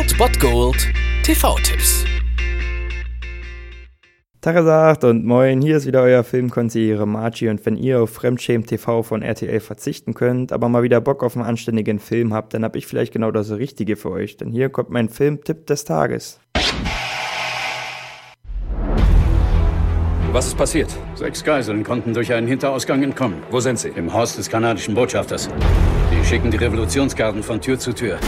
Old Bot Gold TV-Tipps. Tagesagt und moin, hier ist wieder euer Filmkonsigliere Margie und wenn ihr auf Fremdschämen TV von RTL verzichten könnt, aber mal wieder Bock auf einen anständigen Film habt, dann hab ich vielleicht genau das Richtige für euch, denn hier kommt mein Filmtipp des Tages. Was ist passiert? Sechs Geiseln konnten durch einen Hinterausgang entkommen. Wo sind sie? Im Haus des kanadischen Botschafters. Die schicken die Revolutionsgarden von Tür zu Tür.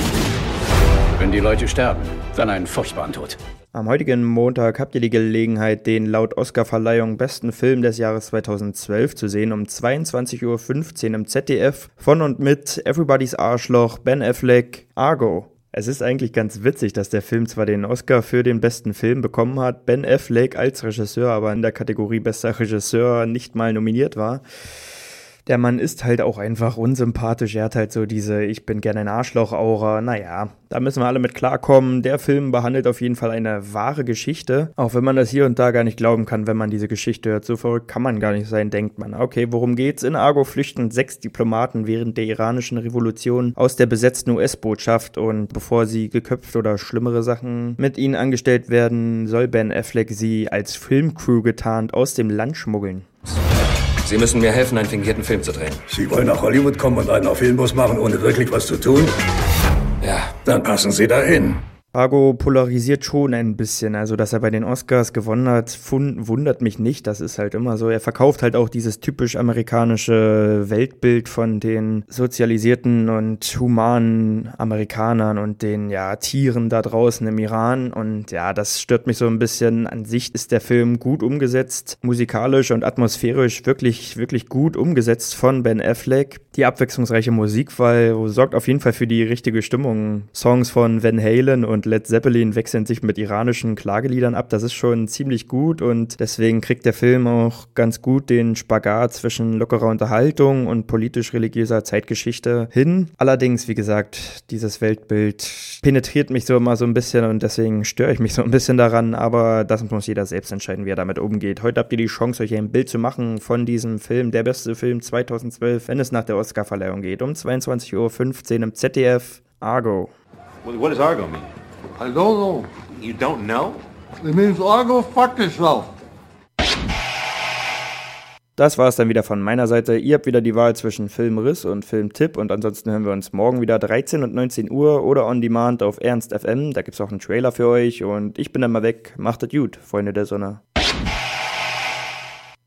Wenn die Leute sterben, dann einen furchtbaren Tod. Am heutigen Montag habt ihr die Gelegenheit, den laut Oscarverleihung besten Film des Jahres 2012 zu sehen, um 22.15 Uhr im ZDF von und mit Everybody's Arschloch, Ben Affleck, Argo. Es ist eigentlich ganz witzig, dass der Film zwar den Oscar für den besten Film bekommen hat, Ben Affleck als Regisseur aber in der Kategorie bester Regisseur nicht mal nominiert war der Mann ist halt auch einfach unsympathisch. Er hat halt so diese Ich bin gerne ein Arschloch-Aura. Naja, da müssen wir alle mit klarkommen. Der Film behandelt auf jeden Fall eine wahre Geschichte. Auch wenn man das hier und da gar nicht glauben kann, wenn man diese Geschichte hört. So verrückt kann man gar nicht sein, denkt man. Okay, worum geht's? In Argo flüchten sechs Diplomaten während der iranischen Revolution aus der besetzten US-Botschaft und bevor sie geköpft oder schlimmere Sachen mit ihnen angestellt werden, soll Ben Affleck sie als Filmcrew getarnt aus dem Land schmuggeln. Sie müssen mir helfen, einen fingierten Film zu drehen. Sie wollen nach Hollywood kommen und einen auf Filmbus machen, ohne wirklich was zu tun? Ja. Dann passen Sie dahin. Argo polarisiert schon ein bisschen. Also, dass er bei den Oscars gewonnen hat, wundert mich nicht. Das ist halt immer so. Er verkauft halt auch dieses typisch amerikanische Weltbild von den sozialisierten und humanen Amerikanern und den, ja, Tieren da draußen im Iran. Und ja, das stört mich so ein bisschen. An sich ist der Film gut umgesetzt, musikalisch und atmosphärisch wirklich, wirklich gut umgesetzt von Ben Affleck. Die abwechslungsreiche Musikwahl sorgt auf jeden Fall für die richtige Stimmung. Songs von Van Halen und und Led Zeppelin wechseln sich mit iranischen Klageliedern ab. Das ist schon ziemlich gut und deswegen kriegt der Film auch ganz gut den Spagat zwischen lockerer Unterhaltung und politisch-religiöser Zeitgeschichte hin. Allerdings, wie gesagt, dieses Weltbild penetriert mich so immer so ein bisschen und deswegen störe ich mich so ein bisschen daran, aber das muss jeder selbst entscheiden, wie er damit umgeht. Heute habt ihr die Chance, euch ein Bild zu machen von diesem Film, der beste Film 2012, wenn es nach der Oscarverleihung geht, um 22.15 Uhr im ZDF. Argo. What does Argo mean? I don't know. You don't know? It means I'll go fuck yourself. Das war es dann wieder von meiner Seite. Ihr habt wieder die Wahl zwischen Filmriss und Filmtipp und ansonsten hören wir uns morgen wieder 13 und 19 Uhr oder on demand auf Ernst FM. Da gibt es auch einen Trailer für euch und ich bin dann mal weg. Macht es gut, Freunde der Sonne.